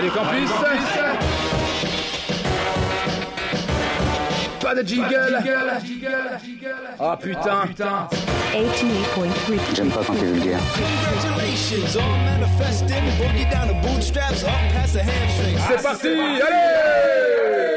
Radio Campus. Pas de jingle. Ah, ah putain. J'aime pas quand t'es vulgaire. C'est parti, allez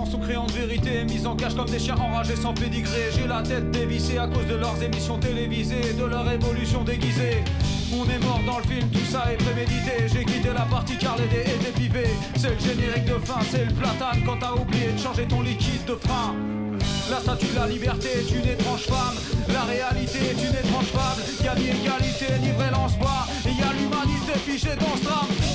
gens sont créants de vérité, mis en cage comme des chiens enragés sans pédigré. J'ai la tête dévissée à cause de leurs émissions télévisées de leur évolution déguisée. On est mort dans le film, tout ça est prémédité. J'ai quitté la partie car les dés étaient pipés. C'est le générique de fin, c'est le platane quand t'as oublié de changer ton liquide de frein. La statue de la liberté est une étrange femme. La réalité est une étrange femme. Y ni égalité, ni vrai lance-bois. Et y a l'humanité fichée dans ce drame.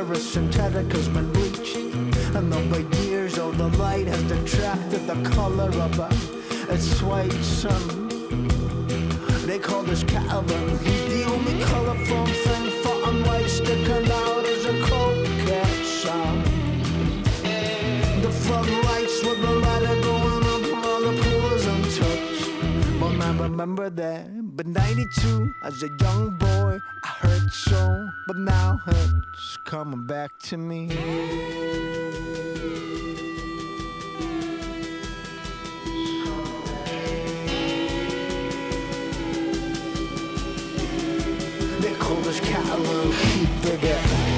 numerous synthetic has been reached. And over years, all the light has detracted the color of a, its white sun. They call this Calvin. He's the only colorful thing for unwhite sticking out is a cold sun. The floodlights with the lighter going up while the pool is untouched. But I remember that. But 92, as a young boy hurt so, but now it's coming back to me. They call us cattle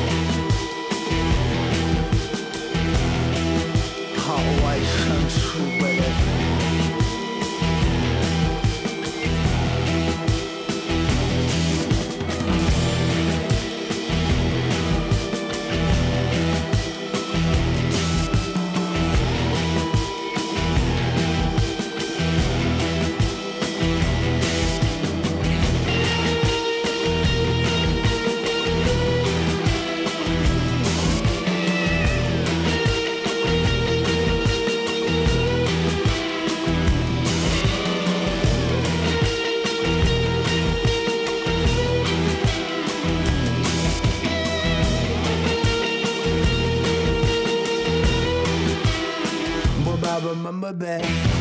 bed.